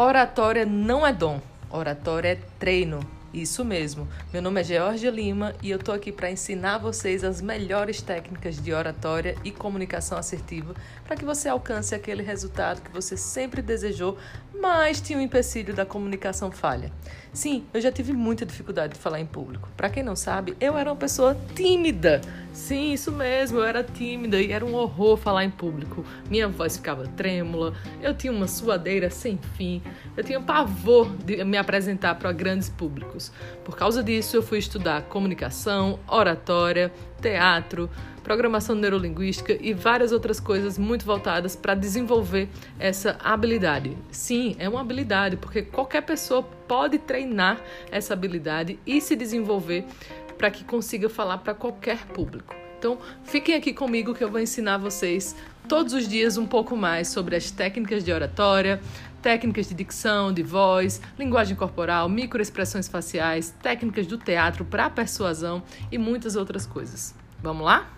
Oratória não é dom, oratória é treino. Isso mesmo. Meu nome é Georgia Lima e eu tô aqui para ensinar vocês as melhores técnicas de oratória e comunicação assertiva para que você alcance aquele resultado que você sempre desejou, mas tinha o um empecilho da comunicação falha. Sim, eu já tive muita dificuldade de falar em público. Para quem não sabe, eu era uma pessoa tímida. Sim, isso mesmo, eu era tímida e era um horror falar em público. Minha voz ficava trêmula, eu tinha uma suadeira sem fim, eu tinha pavor de me apresentar para grandes públicos. Por causa disso, eu fui estudar comunicação, oratória, teatro, programação neurolinguística e várias outras coisas muito voltadas para desenvolver essa habilidade. Sim, é uma habilidade, porque qualquer pessoa pode treinar essa habilidade e se desenvolver para que consiga falar para qualquer público. Então, fiquem aqui comigo que eu vou ensinar vocês todos os dias um pouco mais sobre as técnicas de oratória, técnicas de dicção, de voz, linguagem corporal, microexpressões faciais, técnicas do teatro para persuasão e muitas outras coisas. Vamos lá?